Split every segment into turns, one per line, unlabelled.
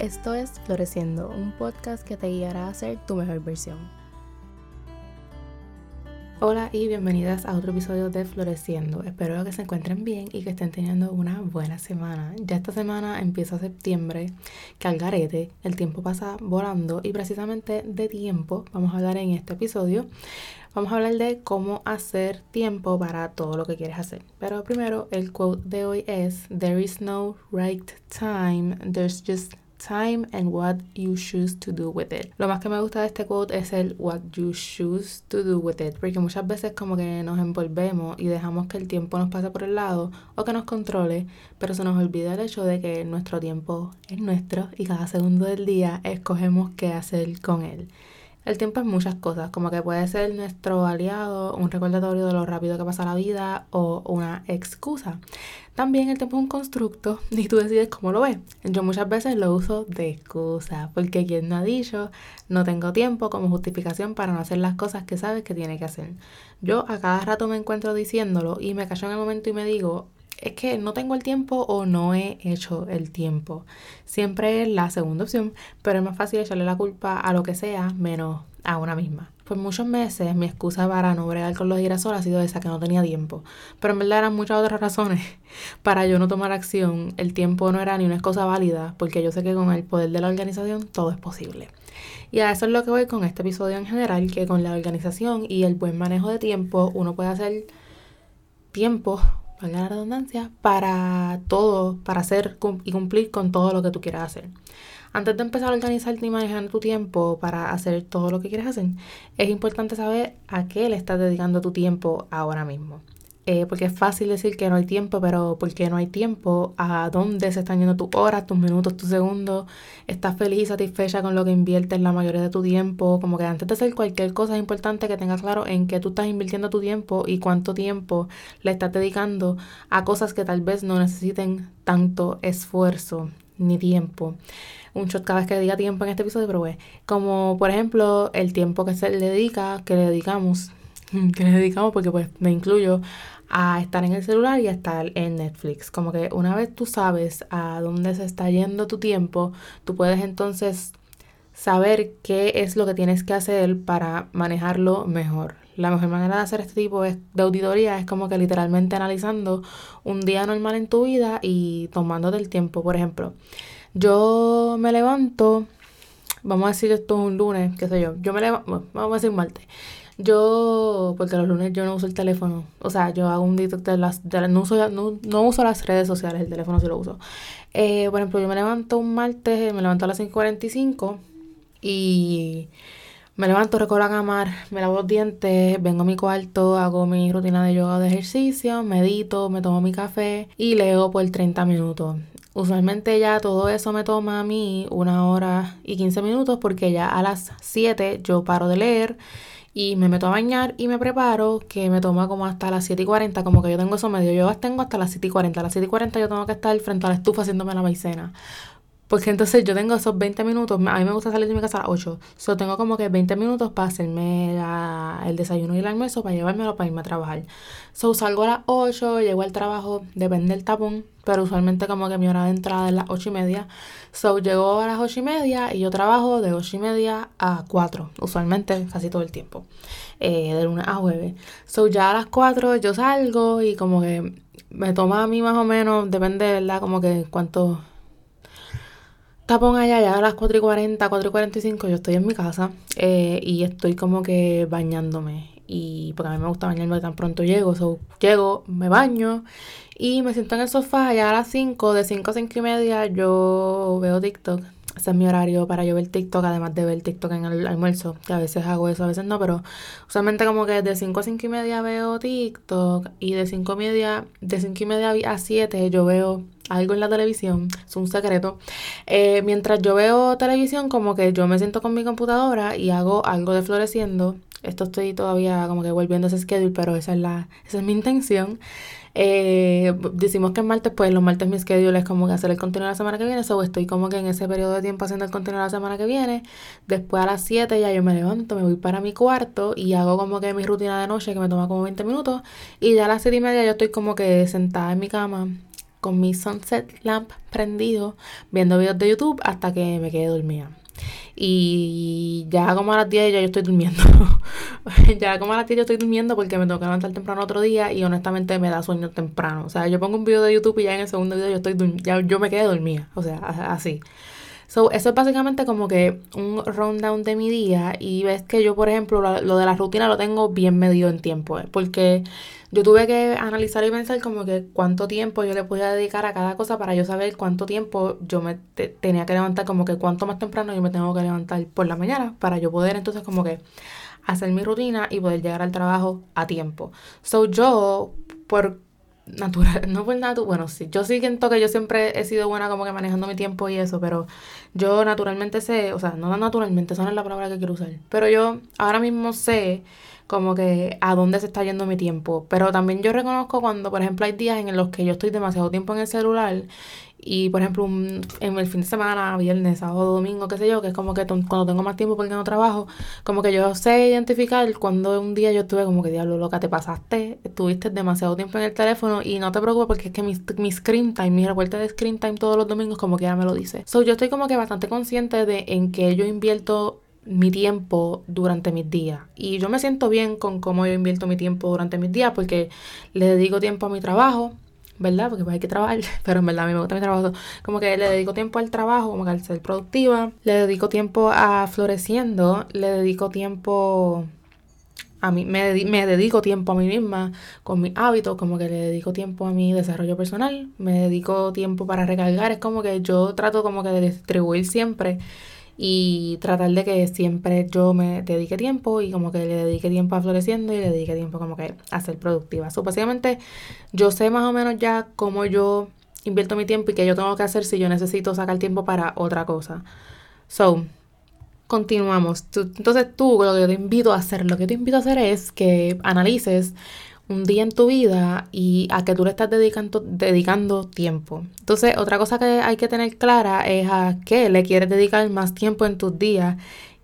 Esto es Floreciendo, un podcast que te guiará a ser tu mejor versión. Hola y bienvenidas a otro episodio de Floreciendo. Espero que se encuentren bien y que estén teniendo una buena semana. Ya esta semana empieza septiembre, que al garete, el tiempo pasa volando y precisamente de tiempo vamos a hablar en este episodio. Vamos a hablar de cómo hacer tiempo para todo lo que quieres hacer. Pero primero, el quote de hoy es: There is no right time, there's just time and what you choose to do with it. Lo más que me gusta de este quote es el what you choose to do with it, porque muchas veces como que nos envolvemos y dejamos que el tiempo nos pase por el lado o que nos controle, pero se nos olvida el hecho de que nuestro tiempo es nuestro y cada segundo del día escogemos qué hacer con él. El tiempo es muchas cosas, como que puede ser nuestro aliado, un recordatorio de lo rápido que pasa la vida o una excusa. También el tiempo es un constructo y tú decides cómo lo ves. Yo muchas veces lo uso de excusa, porque quien no ha dicho, no tengo tiempo como justificación para no hacer las cosas que sabes que tiene que hacer. Yo a cada rato me encuentro diciéndolo y me callo en el momento y me digo, es que no tengo el tiempo o no he hecho el tiempo. Siempre es la segunda opción, pero es más fácil echarle la culpa a lo que sea menos a una misma. Por muchos meses mi excusa para no bregar con los girasoles ha sido esa, que no tenía tiempo. Pero en verdad eran muchas otras razones para yo no tomar acción. El tiempo no era ni una excusa válida, porque yo sé que con el poder de la organización todo es posible. Y a eso es lo que voy con este episodio en general, que con la organización y el buen manejo de tiempo uno puede hacer tiempo valga la redundancia, para todo, para hacer y cumplir con todo lo que tú quieras hacer. Antes de empezar a organizarte y manejar tu tiempo para hacer todo lo que quieres hacer, es importante saber a qué le estás dedicando tu tiempo ahora mismo. Eh, porque es fácil decir que no hay tiempo, pero ¿por qué no hay tiempo? ¿A dónde se están yendo tus horas, tus minutos, tus segundos? ¿Estás feliz y satisfecha con lo que inviertes la mayoría de tu tiempo? Como que antes de hacer cualquier cosa es importante que tengas claro en qué tú estás invirtiendo tu tiempo y cuánto tiempo le estás dedicando a cosas que tal vez no necesiten tanto esfuerzo ni tiempo. Un shot cada vez que diga tiempo en este episodio, pero bueno, como por ejemplo el tiempo que se le dedica, que le dedicamos que le dedicamos porque pues me incluyo a estar en el celular y a estar en Netflix. Como que una vez tú sabes a dónde se está yendo tu tiempo, tú puedes entonces saber qué es lo que tienes que hacer para manejarlo mejor. La mejor manera de hacer este tipo de auditoría es como que literalmente analizando un día normal en tu vida y tomándote el tiempo. Por ejemplo, yo me levanto, vamos a decir esto es un lunes, qué sé yo, yo me levanto, vamos a decir martes. Yo, porque los lunes yo no uso el teléfono. O sea, yo hago un detox de las. no, uso, no, uso las redes sociales, el teléfono sí lo uso. Eh, por ejemplo, yo me levanto un martes, me levanto a las 5.45 y me levanto, recorro la cama, me lavo los dientes, vengo a mi cuarto, hago mi rutina de yoga o de ejercicio, medito, me tomo mi café y leo por 30 minutos. Usualmente ya todo eso me toma a mí una hora y 15 minutos porque ya a las 7 yo paro de leer y me meto a bañar y me preparo, que me toma como hasta las 7 y 40, como que yo tengo eso medio, yo tengo hasta las 7 y 40, a las 7 y 40 yo tengo que estar frente a la estufa haciéndome la maicena. Porque entonces yo tengo esos 20 minutos, a mí me gusta salir de mi casa a las 8, so tengo como que 20 minutos para hacerme el desayuno y el almuerzo, para llevármelo para irme a trabajar. So salgo a las 8, llego al trabajo, depende del tapón, pero usualmente como que mi hora de entrada es las 8 y media. So llego a las 8 y media y yo trabajo de 8 y media a 4, usualmente casi todo el tiempo, eh, de lunes a jueves. So ya a las 4 yo salgo y como que me toma a mí más o menos, depende, ¿verdad? Como que cuánto tapón allá, ya a las 4 y 40, 4 y 45 yo estoy en mi casa eh, y estoy como que bañándome. Y porque a mí me gusta bañarme tan pronto llego. So, llego, me baño y me siento en el sofá allá a las 5, de 5 a 5 y media yo veo TikTok. Ese es mi horario para yo ver TikTok, además de ver TikTok en el almuerzo, que a veces hago eso, a veces no, pero usualmente como que de 5 a 5 y media veo TikTok y de 5 y media, de 5 y media a 7 yo veo algo en la televisión, es un secreto. Eh, mientras yo veo televisión, como que yo me siento con mi computadora y hago algo de floreciendo. Esto estoy todavía como que volviendo a ese schedule, pero esa es la, esa es mi intención. Eh, decimos que es martes, pues los martes mi schedule es como que hacer el contenido la semana que viene. So estoy como que en ese periodo de tiempo haciendo el contenido la semana que viene. Después a las 7 ya yo me levanto, me voy para mi cuarto y hago como que mi rutina de noche que me toma como 20 minutos. Y ya a las 7 y media yo estoy como que sentada en mi cama con mi sunset lamp prendido, viendo videos de YouTube hasta que me quedé dormida. Y ya como a las 10 ya yo estoy durmiendo. ya como a las 10 yo estoy durmiendo porque me que levantar temprano otro día y honestamente me da sueño temprano. O sea, yo pongo un video de YouTube y ya en el segundo video yo estoy ya yo me quedé dormida. O sea, así. So, eso es básicamente como que un rundown de mi día y ves que yo, por ejemplo, lo, de la rutina lo tengo bien medido en tiempo, ¿eh? porque yo tuve que analizar y pensar como que cuánto tiempo yo le podía dedicar a cada cosa para yo saber cuánto tiempo yo me tenía que levantar, como que cuánto más temprano yo me tengo que levantar por la mañana para yo poder entonces como que hacer mi rutina y poder llegar al trabajo a tiempo. So yo, por natural, no por natural, bueno, sí, yo sí siento que yo siempre he sido buena como que manejando mi tiempo y eso, pero yo naturalmente sé, o sea, no naturalmente, esa no es la palabra que quiero usar, pero yo ahora mismo sé como que a dónde se está yendo mi tiempo, pero también yo reconozco cuando, por ejemplo, hay días en los que yo estoy demasiado tiempo en el celular y por ejemplo, en el fin de semana, viernes, sábado, domingo, qué sé yo, que es como que cuando tengo más tiempo porque no trabajo, como que yo sé identificar cuando un día yo estuve como que diablo loca, te pasaste, estuviste demasiado tiempo en el teléfono y no te preocupes porque es que mi, mi screen time, mi reporte de screen time todos los domingos como que ya me lo dice. So yo estoy como que bastante consciente de en que yo invierto mi tiempo durante mis días. Y yo me siento bien con cómo yo invierto mi tiempo durante mis días porque le dedico tiempo a mi trabajo, ¿verdad? Porque pues hay que trabajar, pero en verdad a mí me gusta mi trabajo. Como que le dedico tiempo al trabajo, como que al ser productiva. Le dedico tiempo a floreciendo, le dedico tiempo a mí, me, me dedico tiempo a mí misma con mis hábitos, como que le dedico tiempo a mi desarrollo personal, me dedico tiempo para recargar, es como que yo trato como que de distribuir siempre y tratar de que siempre yo me dedique tiempo y como que le dedique tiempo a floreciendo y le dedique tiempo como que a ser productiva. So, básicamente yo sé más o menos ya cómo yo invierto mi tiempo y qué yo tengo que hacer si yo necesito sacar tiempo para otra cosa. So, continuamos. entonces tú, lo que yo te invito a hacer, lo que te invito a hacer es que analices un día en tu vida y a que tú le estás dedicando, dedicando tiempo. Entonces, otra cosa que hay que tener clara es a qué le quieres dedicar más tiempo en tus días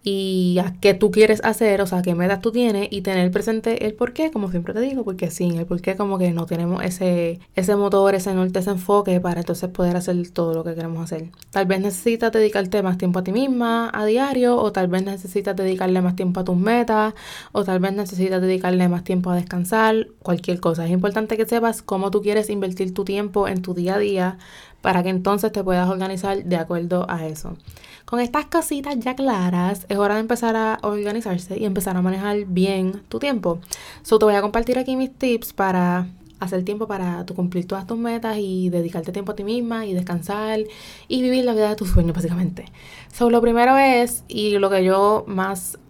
y a qué tú quieres hacer, o sea, qué metas tú tienes y tener presente el por qué, como siempre te digo, porque sin el por qué como que no tenemos ese, ese motor, ese norte, ese enfoque para entonces poder hacer todo lo que queremos hacer. Tal vez necesitas dedicarte más tiempo a ti misma a diario, o tal vez necesitas dedicarle más tiempo a tus metas, o tal vez necesitas dedicarle más tiempo a descansar, cualquier cosa. Es importante que sepas cómo tú quieres invertir tu tiempo en tu día a día para que entonces te puedas organizar de acuerdo a eso. Con estas cositas ya claras, es hora de empezar a organizarse y empezar a manejar bien tu tiempo. So, te voy a compartir aquí mis tips para hacer tiempo para tu cumplir todas tus metas y dedicarte tiempo a ti misma y descansar y vivir la vida de tus sueños básicamente. So, lo primero es, y lo que yo más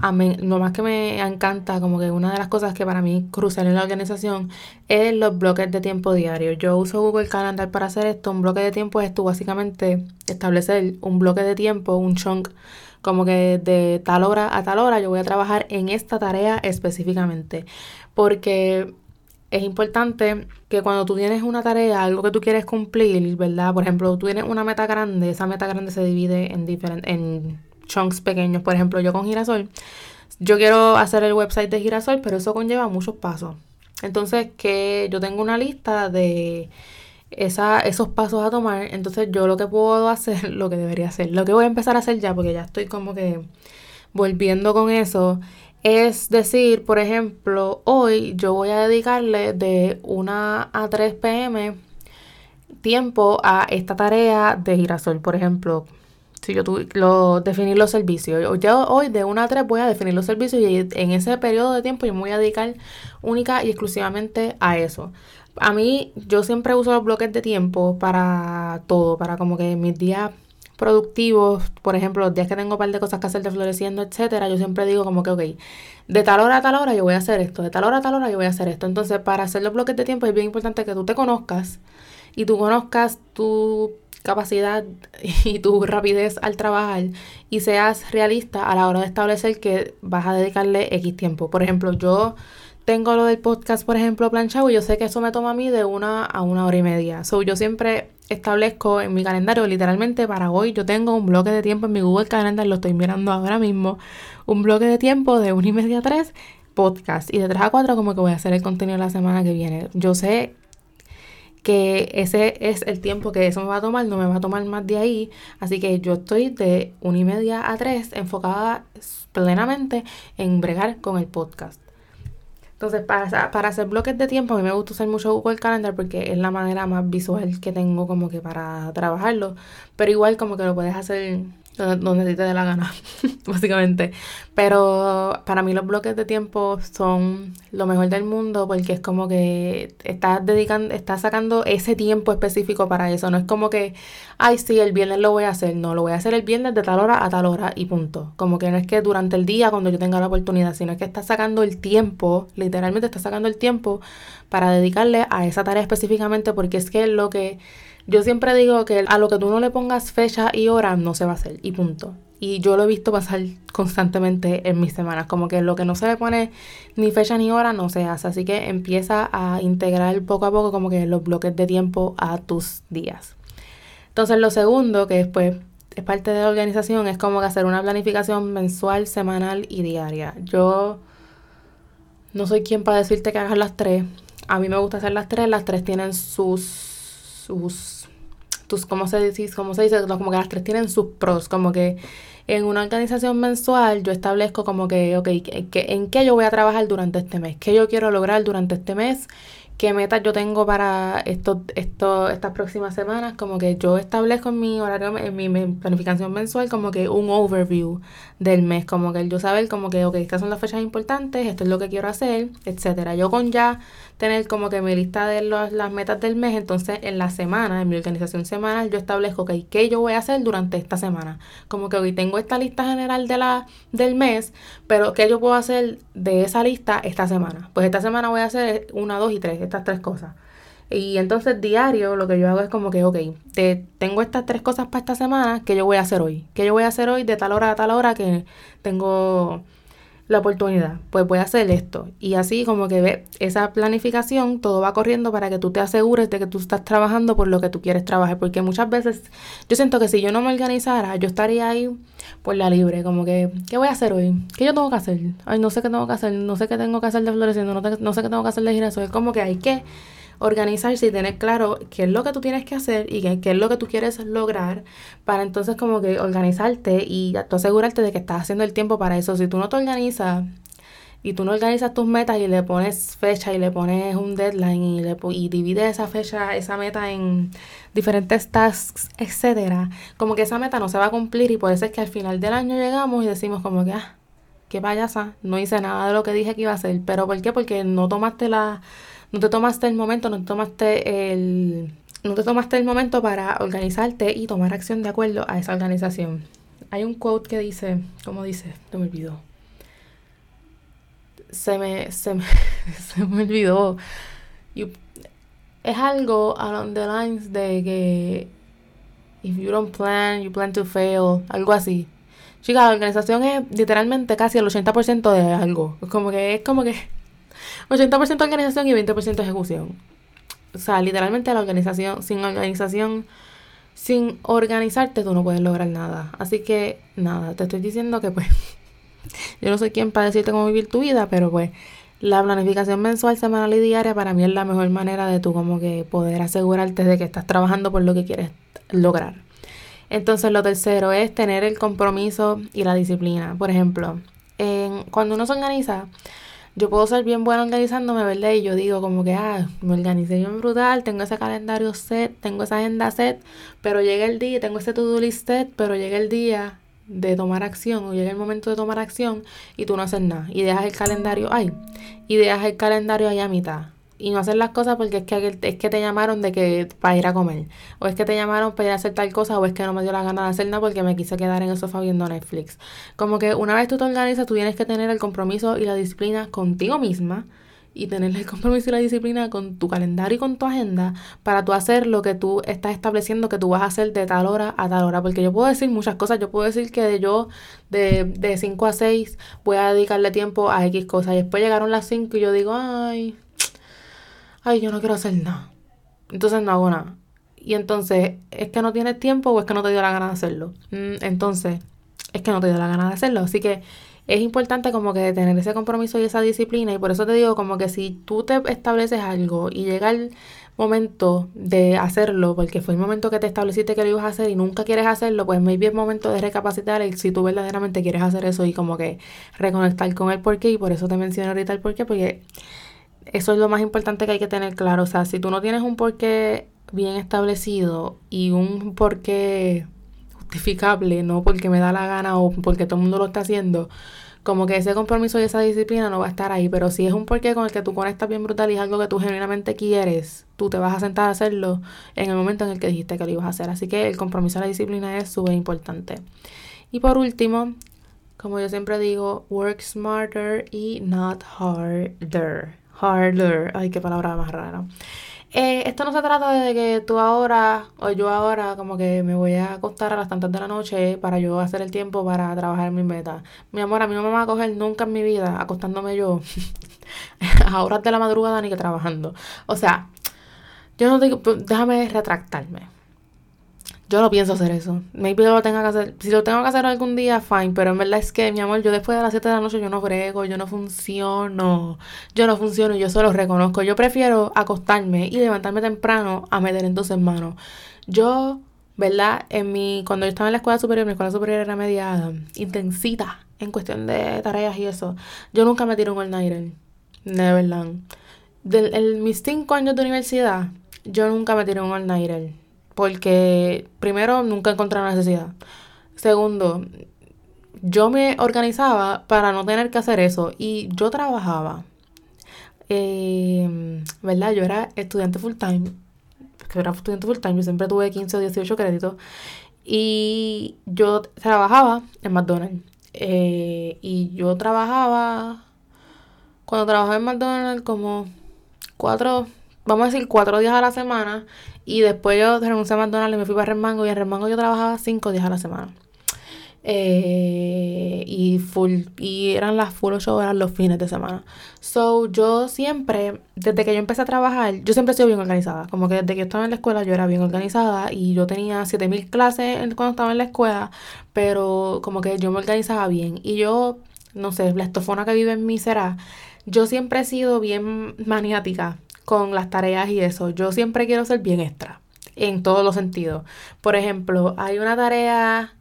a lo más que me encanta, como que una de las cosas que para mí crucial en la organización es los bloques de tiempo diario. Yo uso Google Calendar para hacer esto. Un bloque de tiempo es tú básicamente establecer un bloque de tiempo, un chunk, como que de tal hora a tal hora yo voy a trabajar en esta tarea específicamente. Porque es importante que cuando tú tienes una tarea, algo que tú quieres cumplir, ¿verdad? Por ejemplo, tú tienes una meta grande, esa meta grande se divide en diferentes, en chunks pequeños. Por ejemplo, yo con Girasol, yo quiero hacer el website de Girasol, pero eso conlleva muchos pasos. Entonces, que yo tengo una lista de esa, esos pasos a tomar. Entonces, yo lo que puedo hacer, lo que debería hacer, lo que voy a empezar a hacer ya, porque ya estoy como que volviendo con eso, es decir, por ejemplo, hoy yo voy a dedicarle de 1 a 3 pm tiempo a esta tarea de girasol. Por ejemplo, si yo tuve, lo, definir los servicios. Yo hoy de 1 a 3 voy a definir los servicios y en ese periodo de tiempo yo me voy a dedicar única y exclusivamente a eso. A mí yo siempre uso los bloques de tiempo para todo, para como que mis días productivos, por ejemplo, los días que tengo un par de cosas que hacer de floreciendo, etcétera, yo siempre digo como que, ok, de tal hora a tal hora yo voy a hacer esto, de tal hora a tal hora yo voy a hacer esto. Entonces, para hacer los bloques de tiempo es bien importante que tú te conozcas y tú conozcas tu capacidad y tu rapidez al trabajar y seas realista a la hora de establecer que vas a dedicarle X tiempo. Por ejemplo, yo tengo lo del podcast, por ejemplo, planchado y yo sé que eso me toma a mí de una a una hora y media. So, yo siempre establezco en mi calendario, literalmente para hoy, yo tengo un bloque de tiempo en mi Google Calendar, lo estoy mirando ahora mismo, un bloque de tiempo de una y media a tres podcast y de tres a cuatro como que voy a hacer el contenido la semana que viene. Yo sé que ese es el tiempo que eso me va a tomar, no me va a tomar más de ahí. Así que yo estoy de una y media a tres enfocada plenamente en bregar con el podcast. Entonces, para, para hacer bloques de tiempo, a mí me gusta usar mucho Google Calendar porque es la manera más visual que tengo como que para trabajarlo. Pero igual como que lo puedes hacer donde, te dé la gana, básicamente. Pero para mí los bloques de tiempo son lo mejor del mundo porque es como que estás dedicando, estás sacando ese tiempo específico para eso. No es como que, ay, sí, el viernes lo voy a hacer. No, lo voy a hacer el viernes de tal hora a tal hora y punto. Como que no es que durante el día cuando yo tenga la oportunidad, sino que estás sacando el tiempo, literalmente estás sacando el tiempo para dedicarle a esa tarea específicamente porque es que es lo que yo siempre digo que a lo que tú no le pongas fecha y hora no se va a hacer y punto. Y yo lo he visto pasar constantemente en mis semanas, como que lo que no se le pone ni fecha ni hora no se hace. Así que empieza a integrar poco a poco como que los bloques de tiempo a tus días. Entonces lo segundo, que después es parte de la organización, es como que hacer una planificación mensual, semanal y diaria. Yo no soy quien para decirte que hagas las tres. A mí me gusta hacer las tres. Las tres tienen sus, sus tus, ¿cómo se dice? ¿Cómo se dice? Como que las tres tienen sus pros, como que en una organización mensual yo establezco como que, ok, que, ¿en qué yo voy a trabajar durante este mes? ¿Qué yo quiero lograr durante este mes? qué metas yo tengo para esto, esto, estas próximas semanas, como que yo establezco en mi horario, en mi planificación mensual, como que un overview del mes, como que yo saber como que, ok, estas son las fechas importantes, esto es lo que quiero hacer, etcétera. Yo con ya tener como que mi lista de las metas del mes, entonces en la semana, en mi organización semanal, yo establezco, ok, qué yo voy a hacer durante esta semana. Como que hoy tengo esta lista general de la, del mes, pero qué yo puedo hacer de esa lista esta semana. Pues esta semana voy a hacer una, dos y tres estas tres cosas. Y entonces diario lo que yo hago es como que, ok, te, tengo estas tres cosas para esta semana, que yo voy a hacer hoy? ¿Qué yo voy a hacer hoy de tal hora a tal hora que tengo la oportunidad? Pues voy a hacer esto. Y así como que ve esa planificación, todo va corriendo para que tú te asegures de que tú estás trabajando por lo que tú quieres trabajar. Porque muchas veces yo siento que si yo no me organizara, yo estaría ahí por la libre, como que, ¿qué voy a hacer hoy? ¿Qué yo tengo que hacer? Ay, no sé qué tengo que hacer, no sé qué tengo que hacer de floreciendo, no, no sé qué tengo que hacer de girasol. Es como que hay que organizarse y tener claro qué es lo que tú tienes que hacer y qué, es lo que tú quieres lograr para entonces como que organizarte y asegurarte de que estás haciendo el tiempo para eso. Si tú no te organizas y tú no organizas tus metas y le pones fecha y le pones un deadline y, le, y divides esa fecha, esa meta en diferentes tasks, etcétera, como que esa meta no se va a cumplir y por eso es que al final del año llegamos y decimos como que, ah, qué payasa, no hice nada de lo que dije que iba a hacer. ¿Pero por qué? Porque no tomaste la no te tomaste el momento, no te tomaste el, no te tomaste el momento para organizarte y tomar acción de acuerdo a esa organización. Hay un quote que dice, ¿cómo dice? No me olvidó. Se me, se me, olvidó. es algo along the lines de que if you don't plan, you plan to fail, algo así. Chica, la organización es literalmente casi el 80% de algo. Como que es como que 80% organización y 20% ejecución. O sea, literalmente la organización, sin organización, sin organizarte, tú no puedes lograr nada. Así que, nada, te estoy diciendo que pues, yo no soy quien para decirte cómo vivir tu vida, pero pues, la planificación mensual, semanal y diaria para mí es la mejor manera de tú como que poder asegurarte de que estás trabajando por lo que quieres lograr. Entonces lo tercero es tener el compromiso y la disciplina. Por ejemplo, en, cuando uno se organiza, yo puedo ser bien buena organizándome, ¿verdad? Y yo digo como que, ah, me organicé bien brutal, tengo ese calendario set, tengo esa agenda set, pero llega el día, tengo ese to-do list set, pero llega el día de tomar acción o llega el momento de tomar acción y tú no haces nada y dejas el calendario ahí y dejas el calendario ahí a mitad y no hacer las cosas porque es que, es que te llamaron de que para ir a comer, o es que te llamaron para ir a hacer tal cosa, o es que no me dio la gana de hacer nada porque me quise quedar en el sofá viendo Netflix. Como que una vez tú te organizas, tú tienes que tener el compromiso y la disciplina contigo misma y tener el compromiso y la disciplina con tu calendario y con tu agenda para tú hacer lo que tú estás estableciendo que tú vas a hacer de tal hora a tal hora. Porque yo puedo decir muchas cosas. Yo puedo decir que de yo de, de 5 a 6 voy a dedicarle tiempo a X cosas. Y después llegaron las 5 y yo digo, ay, ay, yo no quiero hacer nada. Entonces no hago nada. Y entonces, ¿es que no tienes tiempo o es que no te dio la gana de hacerlo? Mm, entonces, es que no te dio la gana de hacerlo. Así que es importante como que tener ese compromiso y esa disciplina. Y por eso te digo como que si tú te estableces algo y llega el momento de hacerlo, porque fue el momento que te estableciste que lo ibas a hacer y nunca quieres hacerlo, pues maybe es momento de recapacitar y si tú verdaderamente quieres hacer eso y como que reconectar con el porqué y por eso te menciono ahorita el porqué, porque eso es lo más importante que hay que tener claro, o sea, si tú no tienes un porqué bien establecido y un porqué justificable, no porque me da la gana o porque todo el mundo lo está haciendo, como que ese compromiso y esa disciplina no va a estar ahí, pero si es un porqué con el que tú conectas bien brutal y es algo que tú genuinamente quieres, tú te vas a sentar a hacerlo en el momento en el que dijiste que lo ibas a hacer. Así que el compromiso y la disciplina es súper importante. Y por último, como yo siempre digo, work smarter y not harder. Harder. Ay, qué palabra más rara. Eh, esto no se trata de que tú ahora o yo ahora como que me voy a acostar a las tantas de la noche para yo hacer el tiempo para trabajar mi meta. Mi amor, a mí no me va a coger nunca en mi vida acostándome yo a horas de la madrugada ni que trabajando. O sea, yo no digo, déjame retractarme. Yo no pienso hacer eso. Maybe lo tenga que hacer. Si lo tengo que hacer algún día, fine. Pero en verdad es que, mi amor, yo después de las 7 de la noche yo no brego, yo no funciono. Yo no funciono y yo solo reconozco. Yo prefiero acostarme y levantarme temprano a meter en tus hermanos. Yo, ¿verdad? En mi, cuando yo estaba en la escuela superior, mi escuela superior era media intensita en cuestión de tareas y eso. Yo nunca me tiro un all-nighter. De verdad. Del, mis 5 años de universidad, yo nunca me tiré un all-nighter porque primero nunca encontré la necesidad. Segundo, yo me organizaba para no tener que hacer eso y yo trabajaba. Em, ¿Verdad? Yo era estudiante full time. Que era estudiante full time, yo siempre tuve 15 o 18 créditos. Y yo trabajaba en McDonald's. Eh, y yo trabajaba, cuando trabajaba en McDonald's, como cuatro, vamos a decir, cuatro días a la semana. Y después yo renuncié a McDonald's y me fui para Remango. Y en Remango yo trabajaba cinco días a la semana. Eh, y full y eran las full show eran los fines de semana so yo siempre desde que yo empecé a trabajar yo siempre he sido bien organizada como que desde que yo estaba en la escuela yo era bien organizada y yo tenía 7000 clases cuando estaba en la escuela pero como que yo me organizaba bien y yo no sé la estofona que vive en mí será yo siempre he sido bien maniática con las tareas y eso. Yo siempre quiero ser bien extra, en todos los sentidos. Por ejemplo, hay una tarea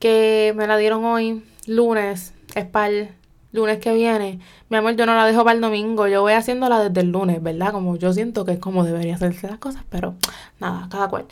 que me la dieron hoy, lunes, es para lunes que viene. Mi amor, yo no la dejo para el domingo, yo voy haciéndola desde el lunes, ¿verdad? Como yo siento que es como debería hacerse las cosas, pero nada, cada cual.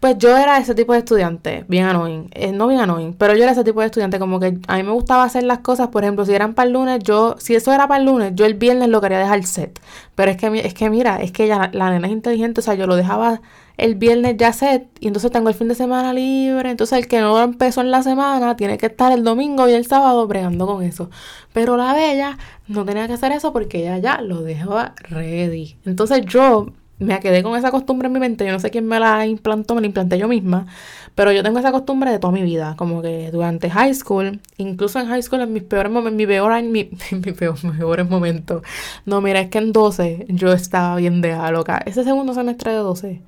Pues yo era ese tipo de estudiante, bien annoying, eh, no bien annoying, pero yo era ese tipo de estudiante, como que a mí me gustaba hacer las cosas, por ejemplo, si eran para el lunes, yo, si eso era para el lunes, yo el viernes lo quería dejar set, pero es que, es que mira, es que ya la nena es inteligente, o sea, yo lo dejaba el viernes ya set y entonces tengo el fin de semana libre, entonces el que no empezó en la semana tiene que estar el domingo y el sábado bregando con eso, pero la bella no tenía que hacer eso porque ella ya lo dejaba ready, entonces yo me quedé con esa costumbre en mi mente. Yo no sé quién me la implantó, me la implanté yo misma. Pero yo tengo esa costumbre de toda mi vida. Como que durante high school, incluso en high school, en mis peores momentos, mi peor, mi, mi peor, peores momentos. No, mira, es que en 12 yo estaba bien de loca. Ese segundo semestre de 12.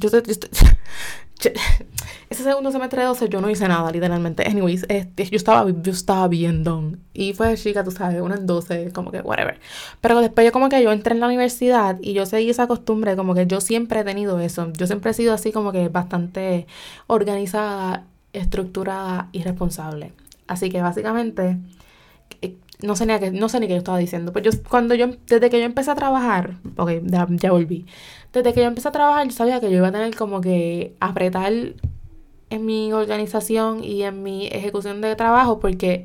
Yo, yo, ese segundo semestre de 12 yo no hice nada, literalmente. Anyways, este, yo, estaba, yo estaba bien don. Y fue chica, tú sabes, una en 12, como que whatever. Pero después yo como que yo entré en la universidad y yo seguí esa costumbre, como que yo siempre he tenido eso. Yo siempre he sido así como que bastante organizada, estructurada y responsable. Así que básicamente eh, no sé ni qué, no sé ni qué yo estaba diciendo. Pues yo, cuando yo, desde que yo empecé a trabajar, ok, ya, ya, volví. Desde que yo empecé a trabajar, yo sabía que yo iba a tener como que apretar en mi organización y en mi ejecución de trabajo porque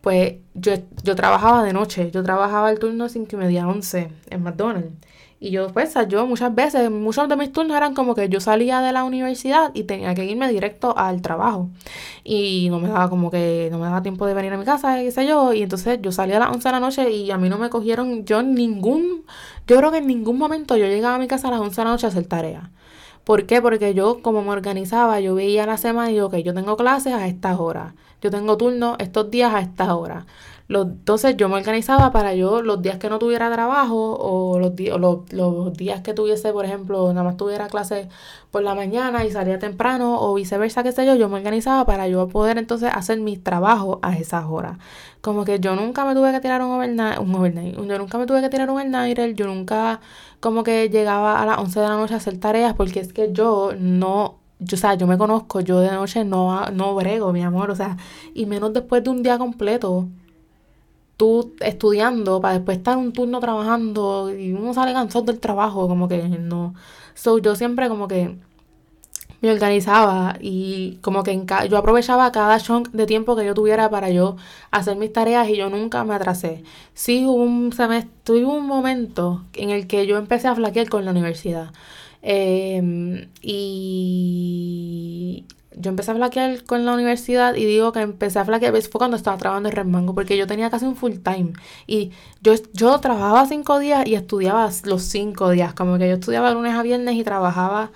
pues yo, yo trabajaba de noche, yo trabajaba el turno 5 y media 11 en McDonald's. Y yo, pues, yo muchas veces, muchos de mis turnos eran como que yo salía de la universidad y tenía que irme directo al trabajo. Y no me daba como que, no me daba tiempo de venir a mi casa, qué sé yo. Y entonces yo salía a las 11 de la noche y a mí no me cogieron, yo ningún, yo creo que en ningún momento yo llegaba a mi casa a las 11 de la noche a hacer tarea. ¿Por qué? Porque yo, como me organizaba, yo veía la semana y digo, ok, yo tengo clases a esta hora. Yo tengo turno estos días a esta hora. Los, entonces yo me organizaba para yo los días que no tuviera trabajo o los, los, los, días que tuviese, por ejemplo, nada más tuviera clase por la mañana y salía temprano o viceversa, qué sé yo, yo me organizaba para yo poder entonces hacer mis trabajos a esas horas. Como que yo nunca me tuve que tirar un overnight, un overnight, yo nunca me tuve que tirar un overnight, yo nunca como que llegaba a las 11 de la noche a hacer tareas porque es que yo no yo, o sea, yo me conozco, yo de noche no, no brego, mi amor, o sea, y menos después de un día completo tú estudiando para después estar un turno trabajando y uno sale cansado del trabajo, como que no. So, yo siempre como que me organizaba y como que en yo aprovechaba cada chunk de tiempo que yo tuviera para yo hacer mis tareas y yo nunca me atrasé. Sí hubo un semestre, tuve un momento en el que yo empecé a flaquear con la universidad. Em, y yo empecé a flaquear con la universidad y digo que empecé a flaquear fue cuando estaba trabajando en Remango porque yo tenía casi un full time. Y yo, yo trabajaba cinco días y estudiaba los cinco días. Como que yo estudiaba lunes a viernes y trabajaba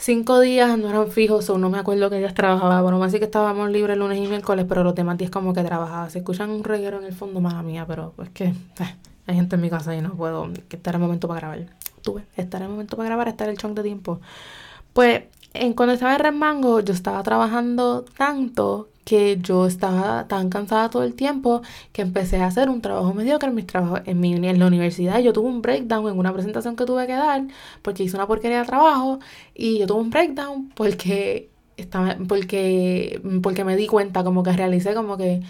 cinco días no eran fijos o no me acuerdo qué días trabajaba. Bueno más sí que estábamos libres lunes y miércoles pero los demás días como que trabajaba. Se escuchan un reguero en el fondo mala mía pero pues que eh, hay gente en mi casa y no puedo que estar el momento para grabar. Tuve estar el momento para grabar estar el chunk de tiempo. Pues en, cuando estaba en Remango, yo estaba trabajando tanto que yo estaba tan cansada todo el tiempo que empecé a hacer un trabajo mediocre en, mis trabajos, en, mi, en la universidad. Yo tuve un breakdown en una presentación que tuve que dar porque hice una porquería de trabajo y yo tuve un breakdown porque estaba porque porque me di cuenta como que realicé como que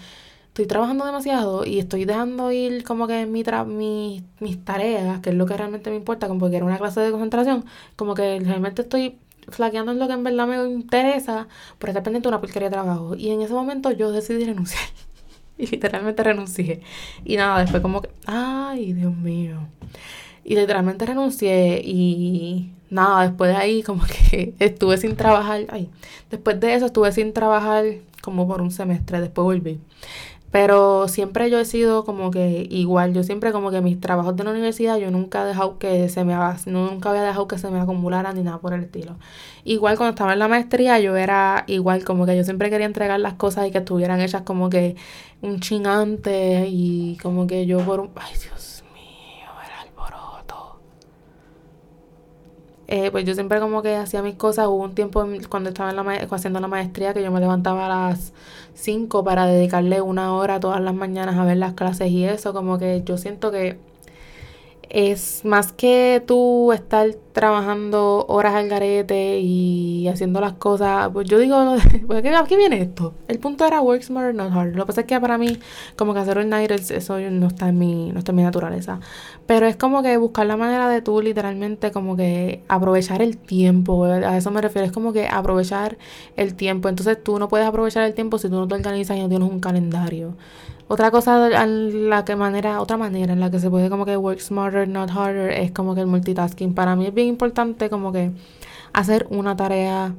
estoy trabajando demasiado y estoy dejando ir como que mi mi, mis tareas, que es lo que realmente me importa, como que era una clase de concentración, como que realmente estoy flaqueando en lo que en verdad me interesa por estar pendiente de una porquería de trabajo. Y en ese momento yo decidí renunciar. y literalmente renuncié. Y nada, después como que, ay, Dios mío. Y literalmente renuncié y nada, después de ahí como que estuve sin trabajar. Ay, después de eso estuve sin trabajar como por un semestre, después volví. Pero siempre yo he sido como que igual, yo siempre como que mis trabajos de la universidad yo nunca he dejado que se me nunca había dejado que se me acumularan ni nada por el estilo. Igual cuando estaba en la maestría yo era igual como que yo siempre quería entregar las cosas y que estuvieran hechas como que un chingante y como que yo por un ay Dios mío, el alboroto. Eh, pues yo siempre como que hacía mis cosas, hubo un tiempo cuando estaba en la haciendo la maestría que yo me levantaba a las 5 para dedicarle una hora todas las mañanas a ver las clases y eso, como que yo siento que es más que tú estar trabajando horas al garete y haciendo las cosas, pues yo digo, ¿a qué viene esto? El punto era work smarter, not hard. Lo que pasa es que para mí, como que hacer el night, eso no está en mi, no está en mi naturaleza. Pero es como que buscar la manera de tú literalmente como que aprovechar el tiempo. A eso me refiero, es como que aprovechar el tiempo. Entonces tú no puedes aprovechar el tiempo si tú no te organizas y no tienes un calendario. Otra cosa la que manera, otra manera en la que se puede como que work smarter, not harder, es como que el multitasking. Para mí es bien importante como que hacer una tarea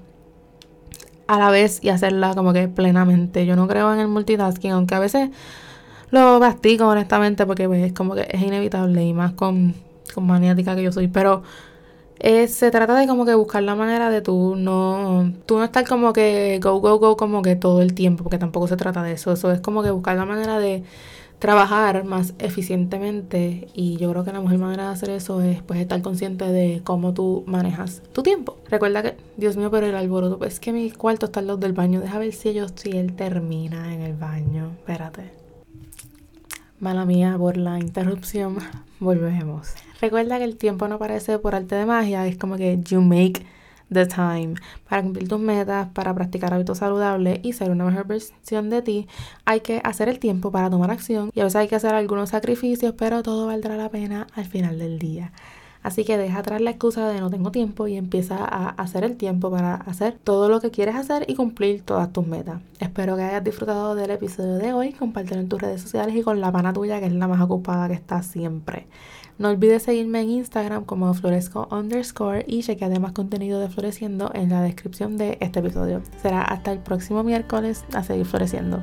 a la vez y hacerla como que plenamente. Yo no creo en el multitasking, aunque a veces lo castigo honestamente porque pues, es como que es inevitable y más con, con maniática que yo soy. Pero se trata de como que buscar la manera de tú no, tú no estar como que go, go, go como que todo el tiempo, porque tampoco se trata de eso. Eso es como que buscar la manera de trabajar más eficientemente y yo creo que la mejor manera de hacer eso es pues estar consciente de cómo tú manejas tu tiempo. Recuerda que, Dios mío, pero el alboroto, es que mi cuarto está al lado del baño. Deja ver si ellos, si él termina en el baño. Espérate. Mala mía por la interrupción. Volvemos. Recuerda que el tiempo no aparece por arte de magia, es como que you make the time. Para cumplir tus metas, para practicar hábitos saludables y ser una mejor versión de ti, hay que hacer el tiempo para tomar acción y a veces hay que hacer algunos sacrificios, pero todo valdrá la pena al final del día. Así que deja atrás la excusa de no tengo tiempo y empieza a hacer el tiempo para hacer todo lo que quieres hacer y cumplir todas tus metas. Espero que hayas disfrutado del episodio de hoy. Compártelo en tus redes sociales y con la pana tuya que es la más ocupada que está siempre. No olvides seguirme en Instagram como floresco underscore y chequear además contenido de Floreciendo en la descripción de este episodio. Será hasta el próximo miércoles a seguir floreciendo.